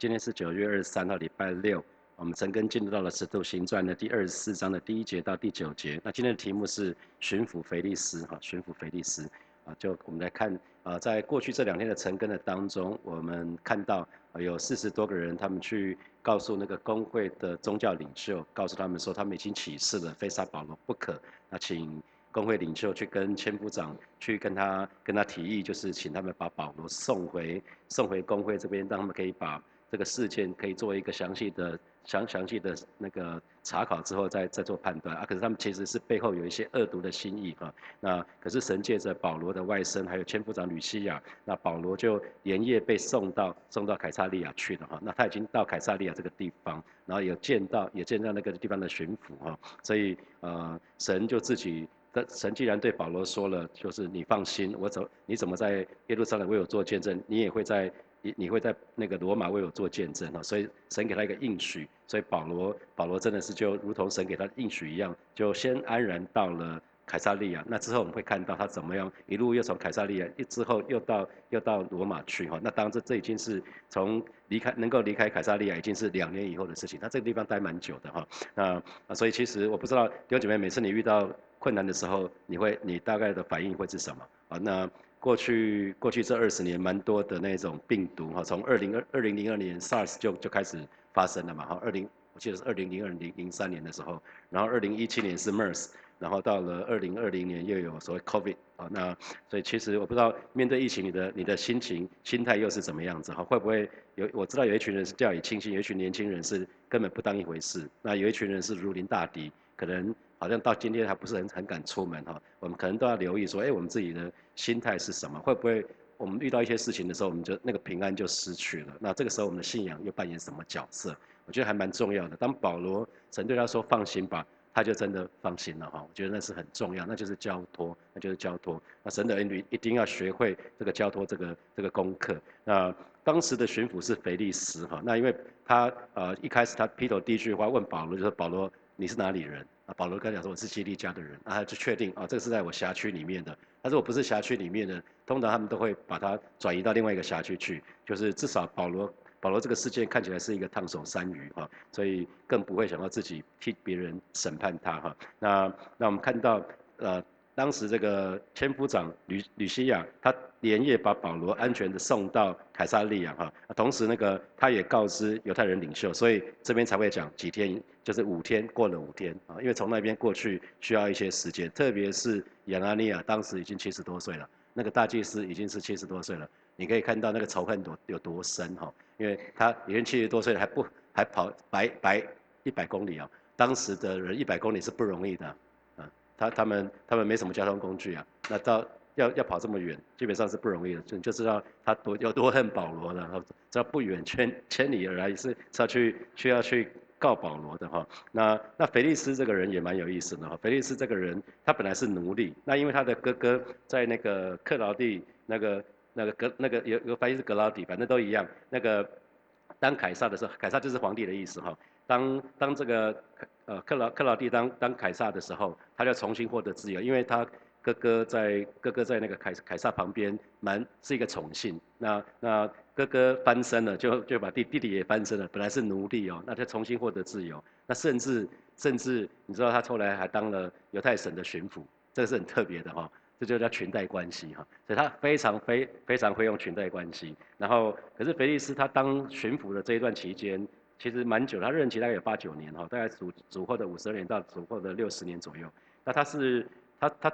今天是九月二十三号，礼拜六。我们陈根进入到了《使徒行传》的第二十四章的第一节到第九节。那今天的题目是巡抚腓力斯，哈，巡抚腓力斯，啊，就我们来看，啊，在过去这两天的陈根的当中，我们看到有四十多个人，他们去告诉那个工会的宗教领袖，告诉他们说，他们已经起誓了，非杀保罗不可。那请工会领袖去跟千夫长去跟他跟他提议，就是请他们把保罗送回送回工会这边，让他们可以把这个事件可以做一个详细的。详详细的那个查考之后，再再做判断啊。可是他们其实是背后有一些恶毒的心意啊。那可是神借着保罗的外甥，还有千夫长吕西亚，那保罗就连夜被送到送到凯撒利亚去了哈。那他已经到凯撒利亚这个地方，然后有见到也见到那个地方的巡抚哈。所以呃，神就自己，神既然对保罗说了，就是你放心，我怎你怎么在耶路撒冷为我做见证，你也会在。你你会在那个罗马为我做见证哈，所以神给他一个应许，所以保罗保罗真的是就如同神给他的应许一样，就先安然到了凯撒利亚。那之后我们会看到他怎么样一路又从凯撒利亚一之后又到又到罗马去哈。那当然这这已经是从离开能够离开凯撒利亚已经是两年以后的事情。他这个地方待蛮久的哈。那啊所以其实我不知道弟兄姐妹每次你遇到困难的时候，你会你大概的反应会是什么啊？那。过去过去这二十年，蛮多的那种病毒哈，从二零二二零零二年 SARS 就就开始发生了嘛哈，二零我记得是二零零二零零三年的时候，然后二零一七年是 MERS，然后到了二零二零年又有所谓 COVID 啊，那所以其实我不知道面对疫情你的你的心情心态又是怎么样子哈，会不会有我知道有一群人是掉以轻心，有一群年轻人是根本不当一回事，那有一群人是如临大敌，可能。好像到今天还不是很很敢出门哈，我们可能都要留意说，哎，我们自己的心态是什么？会不会我们遇到一些事情的时候，我们就那个平安就失去了？那这个时候我们的信仰又扮演什么角色？我觉得还蛮重要的。当保罗神对他说放心吧，他就真的放心了哈。我觉得那是很重要，那就是交托，那就是交托。那神的儿女一定要学会这个交托这个这个功课。那当时的巡抚是腓力斯哈，那因为他呃一开始他劈头第一句话问保罗就是保罗你是哪里人？保罗跟他讲说我是基利家的人，啊，他就确定啊，这个是在我辖区里面的。但是我不是辖区里面的，通常他们都会把它转移到另外一个辖区去，就是至少保罗保罗这个事件看起来是一个烫手山芋哈，所以更不会想到自己替别人审判他哈。那那我们看到呃。当时这个千夫长吕吕西亚，他连夜把保罗安全的送到凯撒利亚哈，同时那个他也告知犹太人领袖，所以这边才会讲几天，就是五天过了五天啊，因为从那边过去需要一些时间，特别是亚拿尼亚当时已经七十多岁了，那个大祭司已经是七十多岁了，你可以看到那个仇恨多有多深哈，因为他已经七十多岁了，还不还跑白白一百公里啊，当时的人一百公里是不容易的。他他们他们没什么交通工具啊，那到要要跑这么远，基本上是不容易的，就就知道他多有多恨保罗了。知道不远千千里而来是是要去需要去告保罗的哈。那那菲利斯这个人也蛮有意思的哈。菲利斯这个人他本来是奴隶，那因为他的哥哥在那个克劳地那个那个格那个有有翻译是格劳底，反正都一样。那个当凯撒的时候，凯撒就是皇帝的意思哈。当当这个呃克劳克劳地当当凯撒的时候，他就重新获得自由，因为他哥哥在哥哥在那个凯凯撒旁边，蛮是一个宠幸。那那哥哥翻身了，就就把弟弟弟也翻身了，本来是奴隶哦，那他重新获得自由。那甚至甚至你知道他后来还当了犹太省的巡抚，这个是很特别的哈，这就叫裙带关系哈。所以他非常非非常会用裙带关系。然后可是腓力斯他当巡抚的这一段期间。其实蛮久，他任期大概有八九年哈，大概主主后的五十二年到主后的六十年左右。那他是他他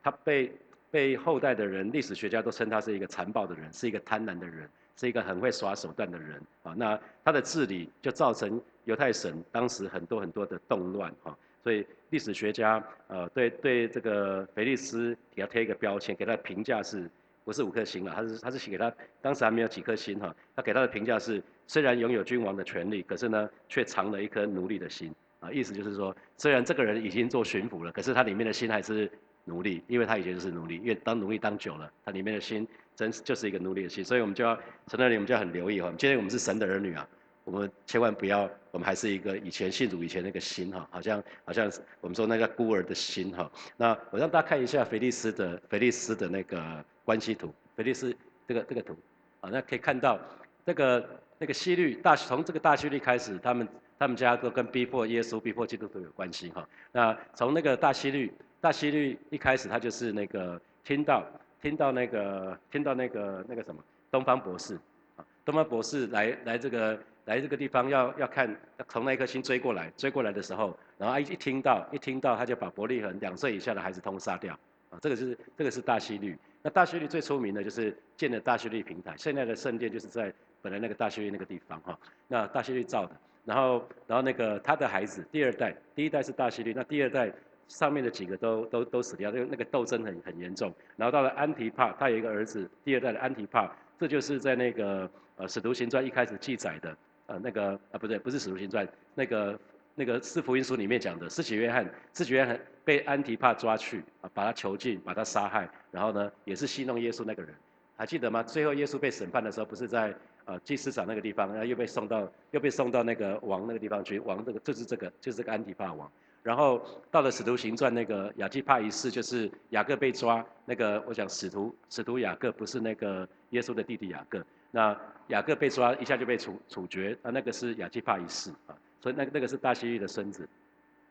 他被被后代的人历史学家都称他是一个残暴的人，是一个贪婪的人，是一个很会耍手段的人啊。那他的治理就造成犹太省当时很多很多的动乱哈。所以历史学家呃对对这个腓力斯给他贴一个标签，给他的评价是。不是五颗星了，他是他是写给他，当时还没有几颗星哈。他给他的评价是，虽然拥有君王的权利，可是呢，却藏了一颗奴隶的心啊。意思就是说，虽然这个人已经做巡抚了，可是他里面的心还是奴隶，因为他以前就是奴隶，因为当奴隶当久了，他里面的心真就是一个奴隶的心。所以我们就要陈那里，我们就要很留意哈。今天我们是神的儿女啊，我们千万不要，我们还是一个以前信主以前那个心哈，好像好像我们说那个孤儿的心哈。那我让大家看一下菲利斯的菲利斯的那个。关系图，菲利斯这个这个图，啊，那可以看到这个那个希律大从这个大希律开始，他们他们家都跟逼迫耶稣、逼迫基督徒有关系哈。那从那个大希律大希律一开始，他就是那个听到听到那个听到那个那个什么东方博士啊，东方博士来来这个来这个地方要要看从那颗星追过来追过来的时候，然后一一听到一听到他就把伯利恒两岁以下的孩子通杀掉啊，这个是这个是大希律。那大希律最出名的就是建了大希律平台，现在的圣殿就是在本来那个大希律那个地方哈。那大希律造的，然后然后那个他的孩子第二代，第一代是大希律，那第二代上面的几个都都都死掉，那个那个斗争很很严重。然后到了安提帕，他有一个儿子，第二代的安提帕，这就是在那个呃使徒行传一开始记载的呃那个啊不对，不是使徒行传，那个那个四福音书里面讲的施洗约翰，施洗约翰被安提帕抓去啊，把他囚禁，把他杀害。然后呢，也是戏弄耶稣那个人，还记得吗？最后耶稣被审判的时候，不是在呃祭司长那个地方，然后又被送到又被送到那个王那个地方去。王这个就是这个就是这个安提帕王。然后到了使徒行传那个雅基帕一世，就是雅各被抓那个，我讲使徒使徒雅各不是那个耶稣的弟弟雅各。那雅各被抓一下就被处处决，啊那个是雅基帕一世啊，所以那个那个是大希律的孙子。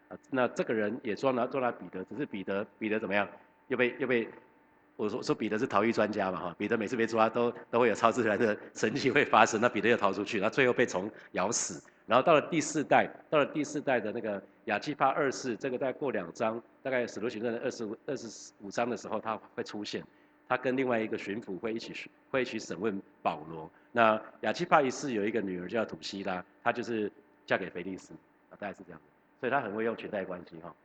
啊，那这个人也抓拿抓拿彼得，只是彼得彼得怎么样？又被又被。我说说彼得是逃逸专家嘛哈，彼得每次被抓都都会有超自然的神奇会发生，那彼得又逃出去，那最后被虫咬死，然后到了第四代，到了第四代的那个亚基帕二世，这个再过两章，大概使徒行传的二十五二十五章的时候，他会出现，他跟另外一个巡抚会一起会一起审问保罗。那亚基帕一世有一个女儿叫土西拉，她就是嫁给腓力斯，大概是这样，所以他很会用裙带关系哈。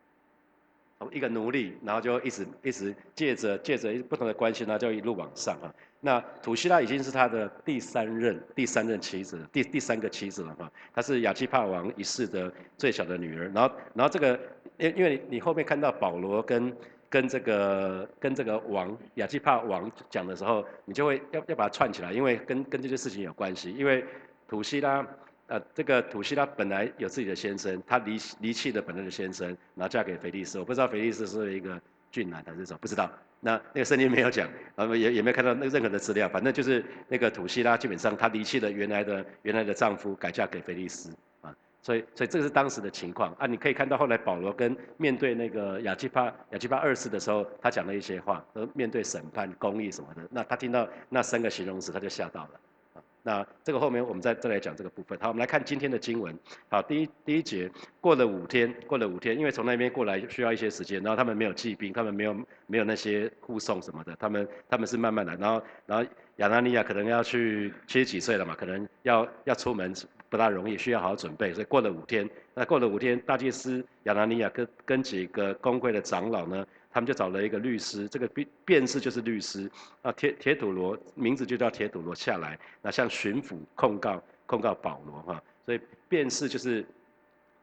从一个奴隶，然后就一直一直借着借着不同的关系，然后就一路往上啊。那土希拉已经是他的第三任第三任妻子，第第三个妻子了哈。她是亚基帕王一世的最小的女儿。然后然后这个因因为你后面看到保罗跟跟这个跟这个王亚基帕王讲的时候，你就会要要把它串起来，因为跟跟这些事情有关系。因为土希拉。呃，这个土西拉本来有自己的先生，她离离弃了本来的先生，然后嫁给腓力斯。我不知道腓力斯是一个俊男还是什么，不知道。那那个圣经没有讲，啊也也没有看到那任何的资料。反正就是那个土西拉基本上她离弃了原来的原来的丈夫，改嫁给腓力斯啊。所以所以这个是当时的情况啊。你可以看到后来保罗跟面对那个亚基帕亚基帕二世的时候，他讲了一些话，都面对审判公义什么的。那他听到那三个形容词，他就吓到了。那这个后面我们再再来讲这个部分。好，我们来看今天的经文。好，第一第一节过了五天，过了五天，因为从那边过来需要一些时间，然后他们没有骑兵，他们没有没有那些护送什么的，他们他们是慢慢来。然后然后亚拿尼亚可能要去七十几岁了嘛，可能要要出门不大容易，需要好好准备。所以过了五天，那过了五天，大祭司亚拿尼亚跟跟几个公会的长老呢？他们就找了一个律师，这个辩辩士就是律师。啊，铁铁土罗名字就叫铁土罗下来，那向巡抚控告控告保罗哈，所以辩士就是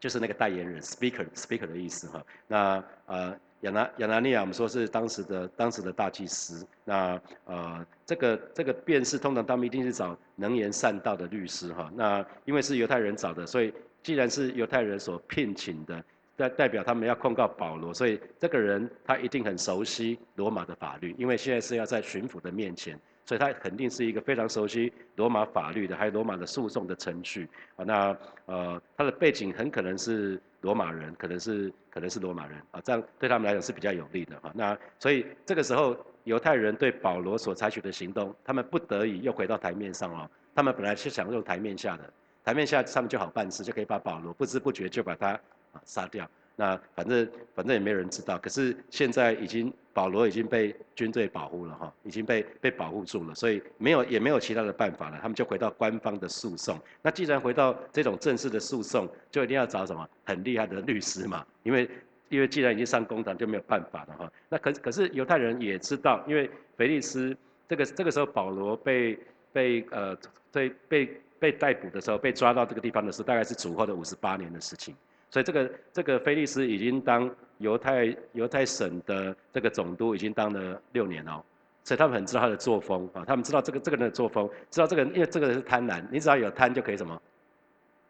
就是那个代言人 speaker speaker 的意思哈，那呃亚拿亚拿尼亚我们说是当时的当时的大祭司，那呃这个这个辩士通常他们一定是找能言善道的律师哈，那因为是犹太人找的，所以既然是犹太人所聘请的。代表他们要控告保罗，所以这个人他一定很熟悉罗马的法律，因为现在是要在巡抚的面前，所以他肯定是一个非常熟悉罗马法律的，还有罗马的诉讼的程序啊。那呃，他的背景很可能是罗马人，可能是可能是罗马人啊，这样对他们来讲是比较有利的哈。那所以这个时候犹太人对保罗所采取的行动，他们不得已又回到台面上哦。他们本来是想用台面下的，台面下他们就好办事，就可以把保罗不知不觉就把他。啊，杀掉。那反正反正也没人知道。可是现在已经保罗已经被军队保护了哈，已经被被保护住了，所以没有也没有其他的办法了。他们就回到官方的诉讼。那既然回到这种正式的诉讼，就一定要找什么很厉害的律师嘛？因为因为既然已经上公堂，就没有办法了哈。那可可是犹太人也知道，因为腓力斯这个这个时候保罗被被呃被被被逮捕的时候，被抓到这个地方的时候，大概是主后的五十八年的事情。所以这个这个菲利斯已经当犹太犹太省的这个总督，已经当了六年了，所以他们很知道他的作风啊，他们知道这个这个人的作风，知道这个因为这个人是贪婪，你只要有贪就可以什么，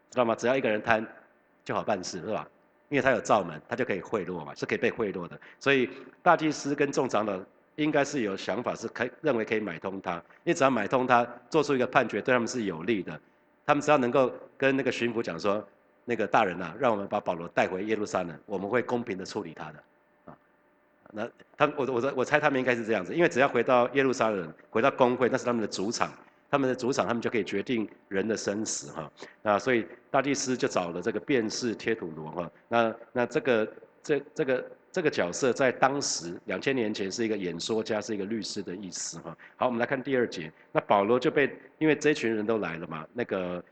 知道吗？只要一个人贪就好办事，是吧？因为他有罩门，他就可以贿赂嘛，是可以被贿赂的。所以大祭司跟众长老应该是有想法，是可以认为可以买通他，因为只要买通他，做出一个判决对他们是有利的。他们只要能够跟那个巡抚讲说，那个大人呐，让我们把保罗带回耶路撒冷，我们会公平的处理他的。啊，那他我我我猜他们应该是这样子，因为只要回到耶路撒冷，回到公会，那是他们的主场，他们的主场，他们就可以决定人的生死哈。那所以大祭司就找了这个辩士贴土罗哈。那那这个这这个。这个角色在当时两千年前是一个演说家，是一个律师的意思哈。好，我们来看第二节。那保罗就被因为这群人都来了嘛，那个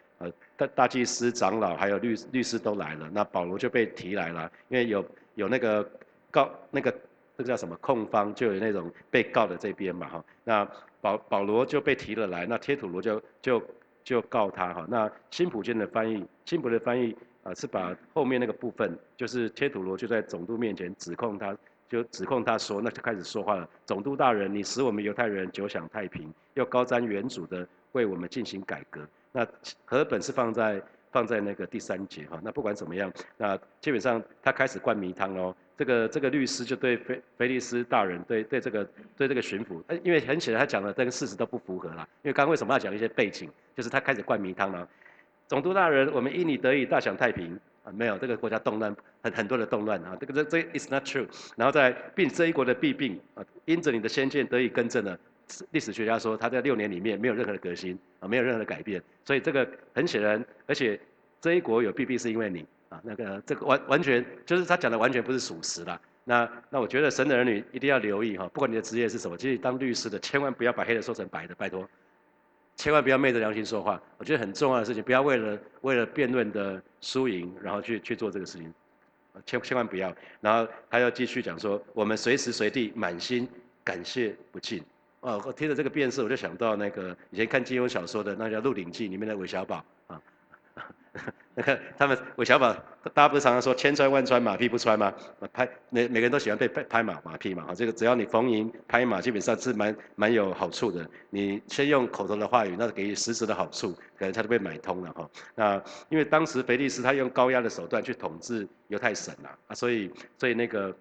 大大祭司、长老还有律律师都来了，那保罗就被提来了，因为有有那个告那个那个叫什么控方，就有那种被告的这边嘛哈。那保保罗就被提了来，那贴土罗就就就告他哈。那新普京的翻译，新普的翻译。啊，是把后面那个部分，就是贴土罗就在总督面前指控他，就指控他说，那就开始说话了。总督大人，你使我们犹太人久享太平，又高瞻远瞩的为我们进行改革。那和本是放在放在那个第三节哈。那不管怎么样，那基本上他开始灌迷汤喽。这个这个律师就对菲菲利斯大人，对对这个对这个巡抚，因为很显然他讲的跟事实都不符合啦。因为刚刚为什么要讲一些背景，就是他开始灌迷汤了。总督大人，我们因你得以大享太平啊，没有这个国家动乱很很多的动乱啊，这个这这 is not true。然后在并这一国的弊病啊，因着你的先见得以更正了。历史学家说他在六年里面没有任何的革新啊，没有任何的改变，所以这个很显然，而且这一国有弊病是因为你啊，那个这个完完全就是他讲的完全不是属实啦。那那我觉得神的儿女一定要留意哈，不管你的职业是什么，其实当律师的千万不要把黑的说成白的，拜托。千万不要昧着良心说话，我觉得很重要的事情，不要为了为了辩论的输赢，然后去去做这个事情，千千万不要。然后他要继续讲说，我们随时随地满心感谢不尽。哦，我听着这个辩士，我就想到那个以前看金庸小说的那叫《鹿鼎记》里面的韦小宝啊。那个他们韦小宝，大家不是常常说千穿万穿马屁不穿吗？拍每每个人都喜欢被拍拍马马屁嘛。哈，这个只要你逢迎拍马，基本上是蛮蛮有好处的。你先用口头的话语，那给实质的好处，可能他都被买通了哈。那因为当时腓力斯他用高压的手段去统治犹太省呐，啊，所以所以那个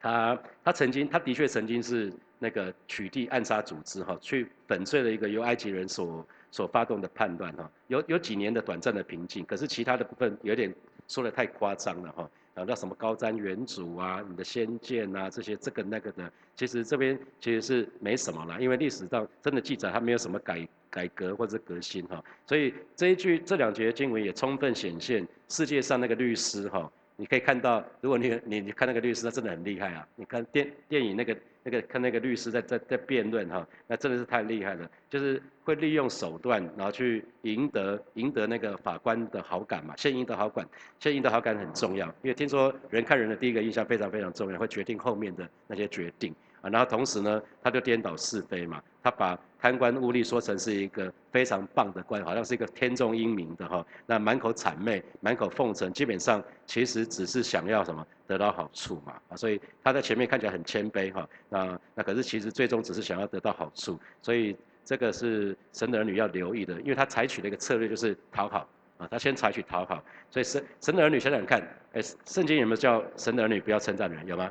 他他曾经他的确曾经是那个取缔暗杀组织哈，去粉碎了一个由埃及人所。所发动的判断哈，有有几年的短暂的平静，可是其他的部分有点说的太夸张了哈，啊，那什么高瞻远瞩啊，你的先见啊，这些这个那个的，其实这边其实是没什么了，因为历史上真的记载他没有什么改改革或者革新哈，所以这一句这两节经文也充分显现世界上那个律师哈。你可以看到，如果你你你看那个律师，他真的很厉害啊！你看电电影那个那个看那个律师在在在辩论哈，那真的是太厉害了，就是会利用手段，然后去赢得赢得那个法官的好感嘛。先赢得好感，先赢得好感很重要，因为听说人看人的第一个印象非常非常重要，会决定后面的那些决定。啊，然后同时呢，他就颠倒是非嘛，他把贪官污吏说成是一个非常棒的官，好像是一个天纵英明的哈，那满口谄媚，满口奉承，基本上其实只是想要什么得到好处嘛，啊，所以他在前面看起来很谦卑哈，那那可是其实最终只是想要得到好处，所以这个是神的儿女要留意的，因为他采取的一个策略就是讨好啊，他先采取讨好，所以神神的儿女想想看，哎，圣经有没有叫神的儿女不要称赞人，有吗？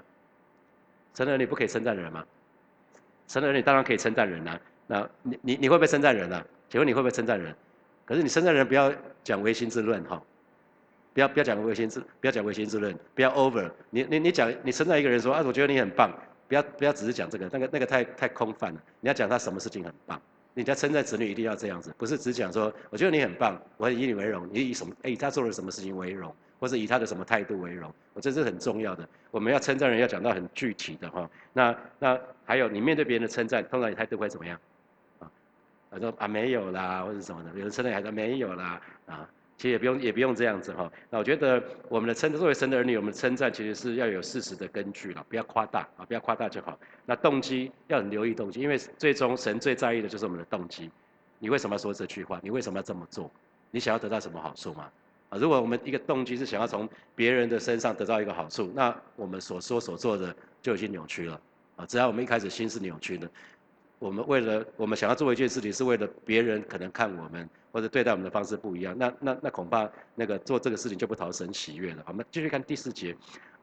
神的儿女不可以称赞人吗？神的儿女当然可以称赞人啊。那你你你会不会称赞人啊？请问你会不会称赞人？可是你称赞人不要讲唯心之论哈，不要不要讲唯心之不要讲唯心之论，不要 over。你你你讲你称赞一个人说啊，我觉得你很棒，不要不要只是讲这个，那个那个太太空泛了。你要讲他什么事情很棒。你家称赞子女一定要这样子，不是只讲说我觉得你很棒，我以你为荣，你以什么？哎，他做了什么事情为荣？或者以他的什么态度为荣，我这是很重要的。我们要称赞人，要讲到很具体的哈。那那还有，你面对别人的称赞，通常你态度会怎么样？啊，他说啊没有啦，或者什么的。有人称赞还说没有啦，啊，其实也不用也不用这样子哈。那我觉得我们的称作为神的儿女，我们的称赞其实是要有事实的根据了，不要夸大啊，不要夸大就好。那动机要留意动机，因为最终神最在意的就是我们的动机。你为什么要说这句话？你为什么要这么做？你想要得到什么好处吗？如果我们一个动机是想要从别人的身上得到一个好处，那我们所说所做的就已经扭曲了。啊，只要我们一开始心是扭曲的，我们为了我们想要做一件事情，是为了别人可能看我们或者对待我们的方式不一样，那那那恐怕那个做这个事情就不讨神喜悦了。我们继续看第四节，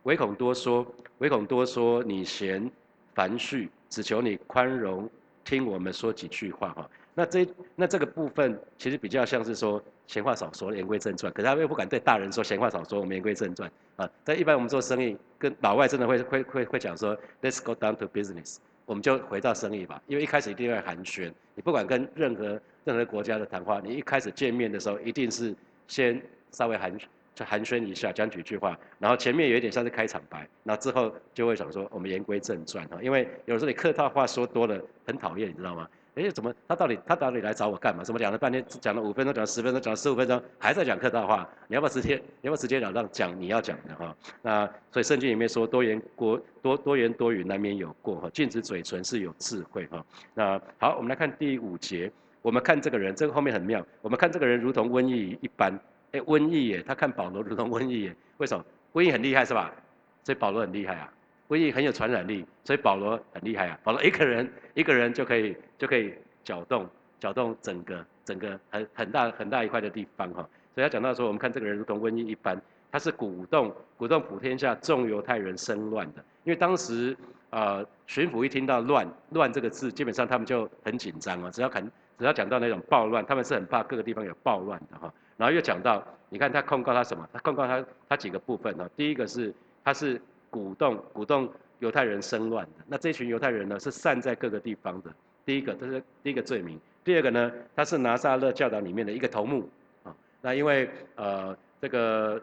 唯恐多说，唯恐多说你嫌繁絮，只求你宽容。听我们说几句话哈。那这那这个部分其实比较像是说闲话少说，言归正传。可是他又不敢对大人说闲话少说，我们言归正传啊。但一般我们做生意，跟老外真的会会会会讲说，Let's go down to business，我们就回到生意吧。因为一开始一定要寒暄，你不管跟任何任何国家的谈话，你一开始见面的时候，一定是先稍微寒暄寒暄一下，讲几句话，然后前面有一点像是开场白，那之后就会想说我们言归正传哈。因为有时候你客套话说多了，很讨厌，你知道吗？哎，怎么他到底他到底来找我干嘛？怎么讲了半天，讲了五分钟，讲了十分钟，讲了十五分钟，还在讲客套话？你要不要直接，你要不要直接了当讲你要讲的哈？那所以圣经里面说多言过多多言多语难免有过哈，禁止嘴唇是有智慧哈。那好，我们来看第五节，我们看这个人，这个后面很妙，我们看这个人如同瘟疫一般，哎，瘟疫耶，他看保罗如同瘟疫耶，为什么？瘟疫很厉害是吧？所以保罗很厉害啊。瘟疫很有传染力，所以保罗很厉害啊！保罗一个人一个人就可以就可以搅动搅动整个整个很很大很大一块的地方哈。所以他讲到说，我们看这个人如同瘟疫一般，他是鼓动鼓动普天下众犹太人生乱的。因为当时呃巡抚一听到乱乱这个字，基本上他们就很紧张啊。只要肯只要讲到那种暴乱，他们是很怕各个地方有暴乱的哈。然后又讲到，你看他控告他什么？他控告他他几个部分呢？第一个是他是。鼓动鼓动犹太人生乱的，那这群犹太人呢是散在各个地方的。第一个，这是第一个罪名。第二个呢，他是拿撒勒教导里面的一个头目啊。那因为呃这个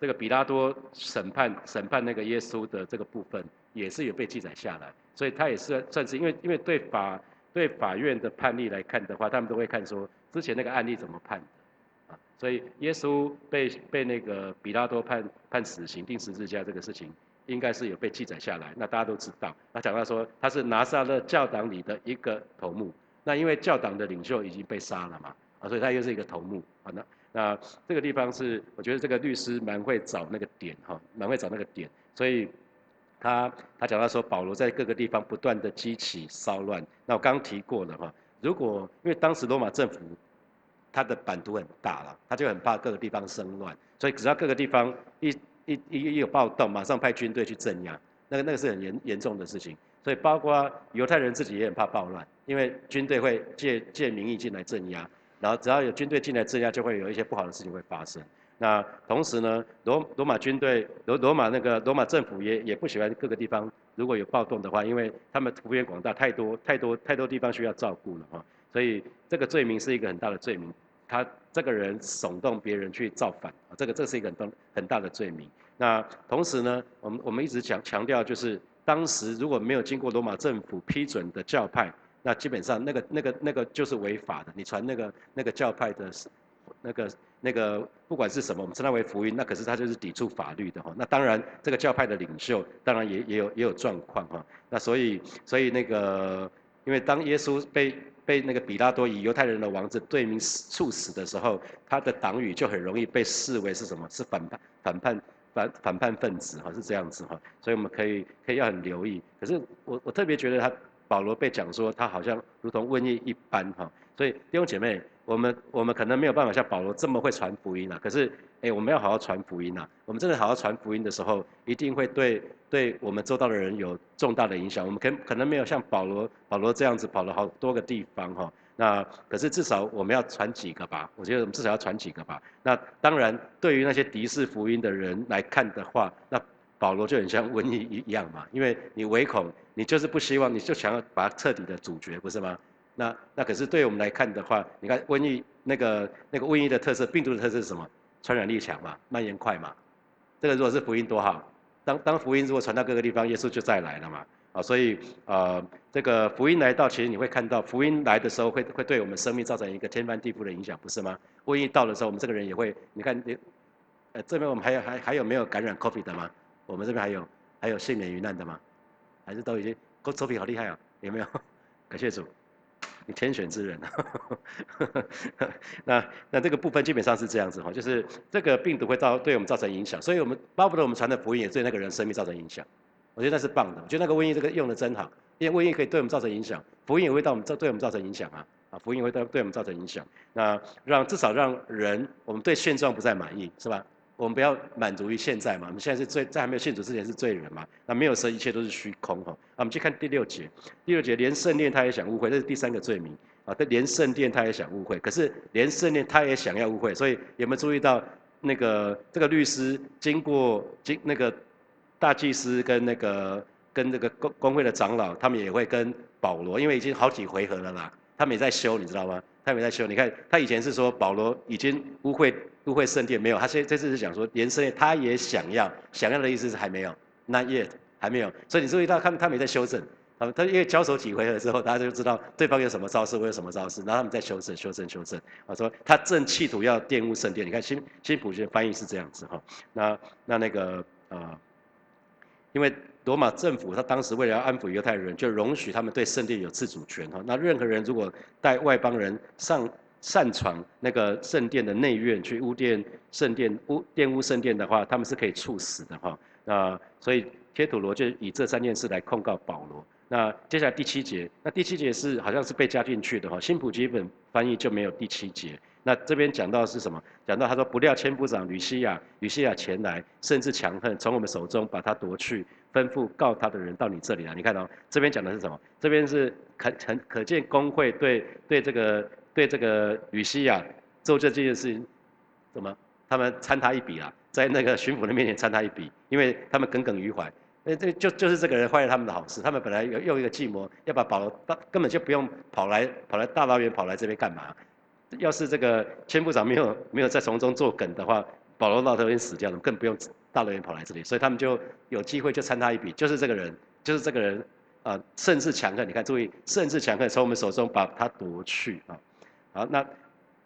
这个比拉多审判审判那个耶稣的这个部分也是有被记载下来，所以他也是算是因为因为对法对法院的判例来看的话，他们都会看说之前那个案例怎么判。所以耶稣被被那个比拉多判判死刑钉十字架这个事情。应该是有被记载下来，那大家都知道。他讲到说他是拿撒勒教党里的一个头目，那因为教党的领袖已经被杀了嘛，啊，所以他又是一个头目。啊，那那这个地方是我觉得这个律师蛮会找那个点哈，蛮会找那个点。所以他他讲到说保罗在各个地方不断的激起骚乱。那我刚提过了哈，如果因为当时罗马政府他的版图很大了，他就很怕各个地方生乱，所以只要各个地方一一一一有暴动，马上派军队去镇压，那个那个是很严严重的事情。所以包括犹太人自己也很怕暴乱，因为军队会借借民意进来镇压，然后只要有军队进来镇压，就会有一些不好的事情会发生。那同时呢，罗罗马军队罗罗马那个罗马政府也也不喜欢各个地方如果有暴动的话，因为他们幅员广大，太多太多太多地方需要照顾了哈。所以这个罪名是一个很大的罪名。他这个人耸动别人去造反啊，这个这是一个很很大的罪名。那同时呢，我们我们一直强强调，就是当时如果没有经过罗马政府批准的教派，那基本上那个那个那个就是违法的。你传那个那个教派的，那个那个不管是什么，我们称它为福音，那可是它就是抵触法律的哈。那当然这个教派的领袖当然也也有也有状况哈。那所以所以那个因为当耶稣被被那个比拉多以犹太人的王子罪名处死的时候，他的党羽就很容易被视为是什么？是反叛、反叛、反反叛分子哈，是这样子哈。所以我们可以可以要很留意。可是我我特别觉得他保罗被讲说他好像如同瘟疫一般哈。所以弟兄姐妹，我们我们可能没有办法像保罗这么会传福音啊。可是哎，我们要好好传福音呐。我们真的好好传福音的时候，一定会对。对我们周到的人有重大的影响。我们可可能没有像保罗保罗这样子跑了好多个地方哈。那可是至少我们要传几个吧？我觉得我们至少要传几个吧。那当然，对于那些敌视福音的人来看的话，那保罗就很像瘟疫一样嘛。因为你唯恐你就是不希望，你就想要把它彻底的阻绝，不是吗？那那可是对我们来看的话，你看瘟疫那个那个瘟疫的特色，病毒的特色是什么？传染力强嘛，蔓延快嘛。这个如果是福音多好。当当福音如果传到各个地方，耶稣就再来了嘛，啊，所以呃，这个福音来到，其实你会看到，福音来的时候会会对我们生命造成一个天翻地覆的影响，不是吗？瘟疫到的时候，我们这个人也会，你看你，呃，这边我们还有还还有没有感染 COVID 的吗？我们这边还有还有幸免于难的吗？还是都已经，COVID 好厉害啊，有没有？感谢主。天选之人，那那这个部分基本上是这样子哈，就是这个病毒会造对我们造成影响，所以我们巴不得我们传的福音也对那个人生命造成影响，我觉得那是棒的，我觉得那个瘟疫这个用的真好，因为瘟疫可以对我们造成影响，福音也会到我们造对我们造成影响啊，啊，福音会对对我们造成影响，那让至少让人我们对现状不再满意是吧？我们不要满足于现在嘛，我们现在是罪，在还没有信主之前是罪人嘛，那没有神，一切都是虚空哈。那我们去看第六节，第六节连圣殿他也想误会，这是第三个罪名啊。他连圣殿他也想误会，可是连圣殿他也想要误会，所以有没有注意到那个这个律师经过经那个大祭司跟那个跟那个公公会的长老，他们也会跟保罗，因为已经好几回合了啦，他们也在修，你知道吗？他没在修，你看他以前是说保罗已经污秽污秽圣殿，没有，他现这次是讲说连圣殿他也想要，想要的意思是还没有，not yet 还没有，所以你注意到他他没在修正，啊，他因为交手几回合之后，大家就知道对方有什么招式，我有什么招式，然后他们在修正修正修正，啊，说他正企图要玷污圣殿，你看新新普学翻译是这样子哈，那那那个呃，因为。罗马政府他当时为了要安抚犹太人，就容许他们对圣殿有自主权哈。那任何人如果带外邦人上擅闯那个圣殿的内院去污殿圣殿污玷污圣殿的话，他们是可以处死的哈。那所以贴土罗就以这三件事来控告保罗。那接下来第七节，那第七节是好像是被加进去的哈。新普基本翻译就没有第七节。那这边讲到是什么？讲到他说不料千夫长吕西亚吕西亚前来，甚至强横从我们手中把他夺去。吩咐告他的人到你这里来，你看到这边讲的是什么？这边是可可可见工会对对这个对这个吕西亚做这这件事情，怎么？他们参他一笔啊，在那个巡抚的面前参他一笔，因为他们耿耿于怀。那这就就是这个人坏了他们的好事。他们本来有又一个计谋，要把保罗根本就不用跑来跑来大老远跑来这边干嘛？要是这个千部长没有没有在从中作梗的话，保罗老头已经死掉了，更不用。大老远跑来这里，所以他们就有机会就参他一笔，就是这个人，就是这个人，啊，甚至强横，你看，注意，甚至强横从我们手中把他夺去啊，好，那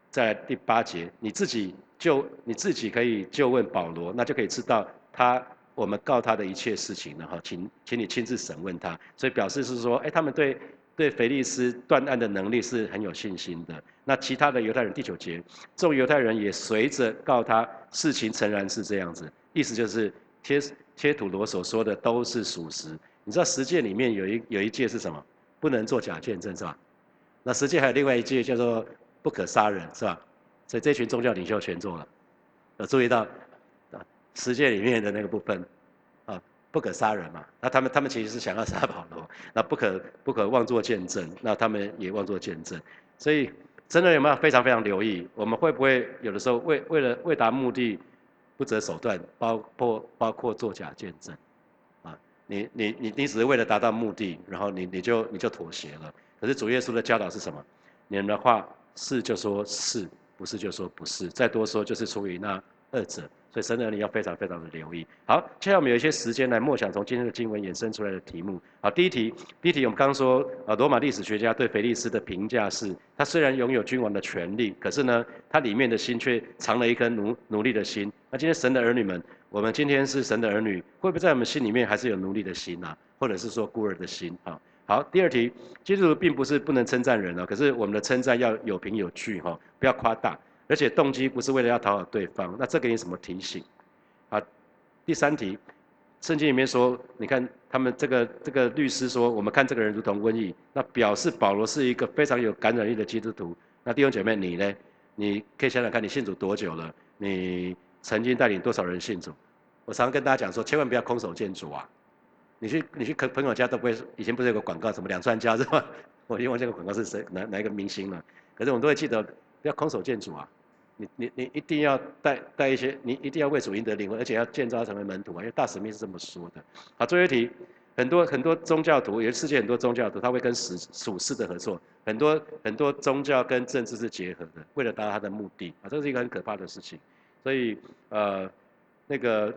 在第八节，你自己就你自己可以就问保罗，那就可以知道他我们告他的一切事情了哈，请请你亲自审问他，所以表示是说，哎，他们对对腓力斯断案的能力是很有信心的。那其他的犹太人第九节，众犹太人也随着告他，事情诚然是这样子。意思就是贴贴土罗所说的都是属实。你知道十诫里面有一有一诫是什么？不能做假见证是吧？那十诫还有另外一诫叫做不可杀人是吧？所以这群宗教领袖全做了。有注意到啊？十诫里面的那个部分，不可杀人嘛。那他们他们其实是想要杀保罗。那不可不可妄作见证，那他们也妄作见证。所以真的有没有非常非常留意？我们会不会有的时候为为了为达目的？不择手段，包括包括作假见证，啊，你你你你只是为了达到目的，然后你你就你就妥协了。可是主耶稣的教导是什么？你们的话是就说是不是就说不是，再多说就是出于那二者。所以神的儿女要非常非常的留意。好，接下来我们有一些时间来默想从今天的经文衍生出来的题目。好，第一题，第一题我们刚刚说，呃，罗马历史学家对腓力斯的评价是，他虽然拥有君王的权利，可是呢，他里面的心却藏了一颗奴奴隶的心。那今天神的儿女们，我们今天是神的儿女，会不会在我们心里面还是有奴隶的心啊？或者是说孤儿的心啊？好，第二题，基督徒并不是不能称赞人哦，可是我们的称赞要有凭有据哈，不要夸大。而且动机不是为了要讨好对方，那这给你什么提醒？啊，第三题，圣经里面说，你看他们这个这个律师说，我们看这个人如同瘟疫，那表示保罗是一个非常有感染力的基督徒。那弟兄姐妹，你呢？你可以想想看，你信主多久了？你曾经带领多少人信主？我常跟大家讲说，千万不要空手见主啊！你去你去朋朋友家都不会，以前不是有个广告，什么两串家是吧？我因为这个广告是谁哪哪一个明星了？可是我们都会记得，不要空手见主啊！你你你一定要带带一些，你一定要为主赢得灵魂，而且要建造成为门徒啊！因为大使命是这么说的。好，最后一题，很多很多宗教徒，也是世界很多宗教徒，他会跟属属世的合作，很多很多宗教跟政治是结合的，为了达到他的目的啊，这是一个很可怕的事情。所以呃，那个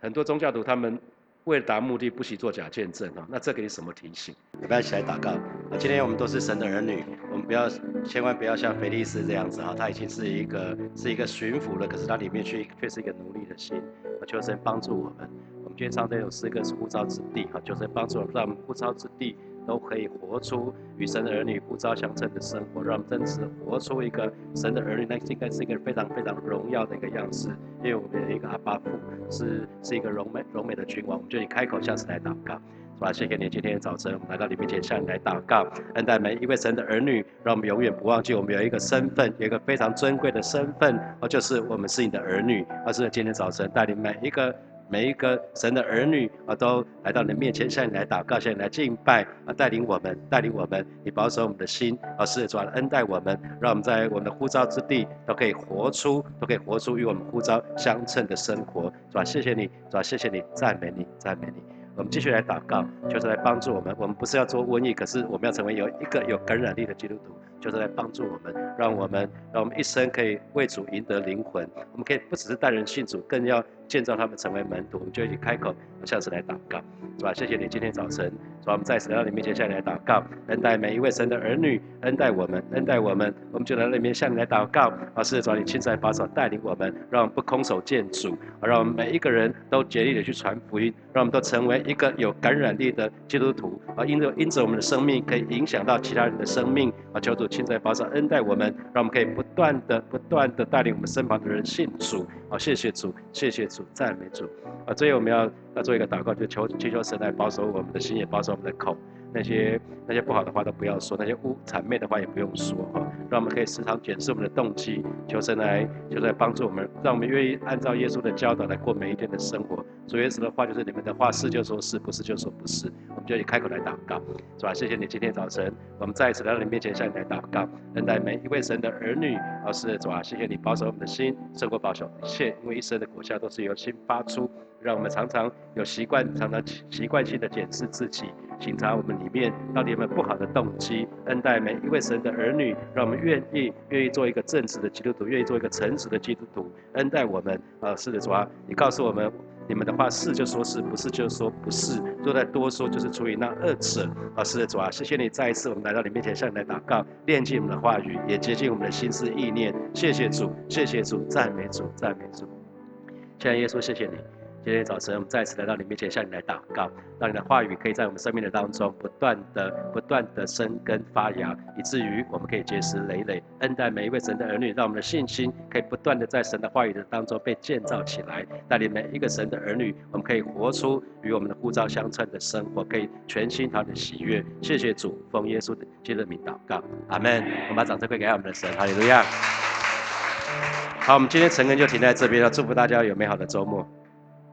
很多宗教徒他们。为了达目的，不惜作假见证啊，那这给你什么提醒？不要起来祷告。那今天我们都是神的儿女，不要，千万不要像腓力斯这样子哈，他已经是一个是一个巡抚了，可是他里面却却是一个奴隶的心。求神帮助我们。我们今天唱这首诗歌是呼召之地哈，求神帮助我们，让我们呼召之地。都可以活出与神的儿女呼召相称的生活，让我们真实活出一个神的儿女，那应该是一个非常非常荣耀的一个样式。因为我们的一个阿巴父是是一个荣美荣美的君王，我们就以开口向神来祷告。主啊，谢谢你今天早晨我们来到你面前向你来祷告，恩待每一位神的儿女，让我们永远不忘记我们有一个身份，有一个非常尊贵的身份，哦，就是我们是你的儿女。而是今天早晨带领每一个。每一个神的儿女啊，都来到你的面前，向你来祷告，向你来敬拜啊，带领我们，带领我们，你保守我们的心啊，是主恩待我们，让我们在我们的呼召之地都可以活出，都可以活出与我们呼召相称的生活，是吧？谢谢你，是吧？谢谢你，赞美你，赞美你。我们继续来祷告，就是来帮助我们。我们不是要做瘟疫，可是我们要成为有一个有感染力的基督徒，就是来帮助我们，让我们，让我们一生可以为主赢得灵魂。我们可以不只是带人信主，更要。建造他们成为门徒，我们就一起开口，下次来祷告，是吧？谢谢你今天早晨，是吧？我们在神到你面前向你来祷告，恩待每一位神的儿女，恩待我们，恩待我们，我们就来那边向你来祷告。啊，是的，主你亲自来保守带领我们，让我们不空手见主，让我们每一个人都竭力的去传福音，让我们都成为一个有感染力的基督徒。啊，因着因着我们的生命可以影响到其他人的生命。啊，求主亲自来保守恩待我们，让我们可以不断的不断的带领我们身旁的人信主。好，谢谢主，谢谢主，赞美主。啊，最后我们要要做一个祷告，就求祈求神来保守我们的心，也保守我们的口。那些那些不好的话都不要说，那些污谄媚的话也不用说哈，让我们可以时常检视我们的动机，求神来求神来帮助我们，让我们愿意按照耶稣的教导来过每一天的生活。主耶稣的话就是你们的话是就说是不是就说不是，我们就以开口来祷告，是吧？谢谢你今天早晨，我们再一次来到你面前向你来祷告，等待每一位神的儿女，老师主啊，谢谢你保守我们的心，胜过保守一切，因为一生的果效都是由心发出。让我们常常有习惯，常常习惯性的检视自己，检查我们里面到底有没有不好的动机。恩待每一位神的儿女，让我们愿意愿意做一个正直的基督徒，愿意做一个诚实的基督徒。恩待我们，啊，是的主啊，你告诉我们，你们的话是就说是不是就说不是，若再多说就是出于那二者。啊，是的主啊，谢谢你再一次我们来到你面前向你来祷告，炼净我们的话语，也洁净我们的心思意念。谢谢主，谢谢主，赞美主，赞美主。亲爱耶稣，谢谢你。今天早晨，我们再次来到你面前，向你来祷告，让你的话语可以在我们生命的当中不断的、不断的生根发芽，以至于我们可以结实累累，恩待每一位神的儿女，让我们的信心可以不断的在神的话语的当中被建造起来，带领每一个神的儿女，我们可以活出与我们的呼召相称的生活，可以全心讨的喜悦。谢谢主，奉耶稣的基督名祷告，阿门。我们把掌声归给我们的神，哈利路亚。好，我们今天晨更就停在这边了，祝福大家有美好的周末。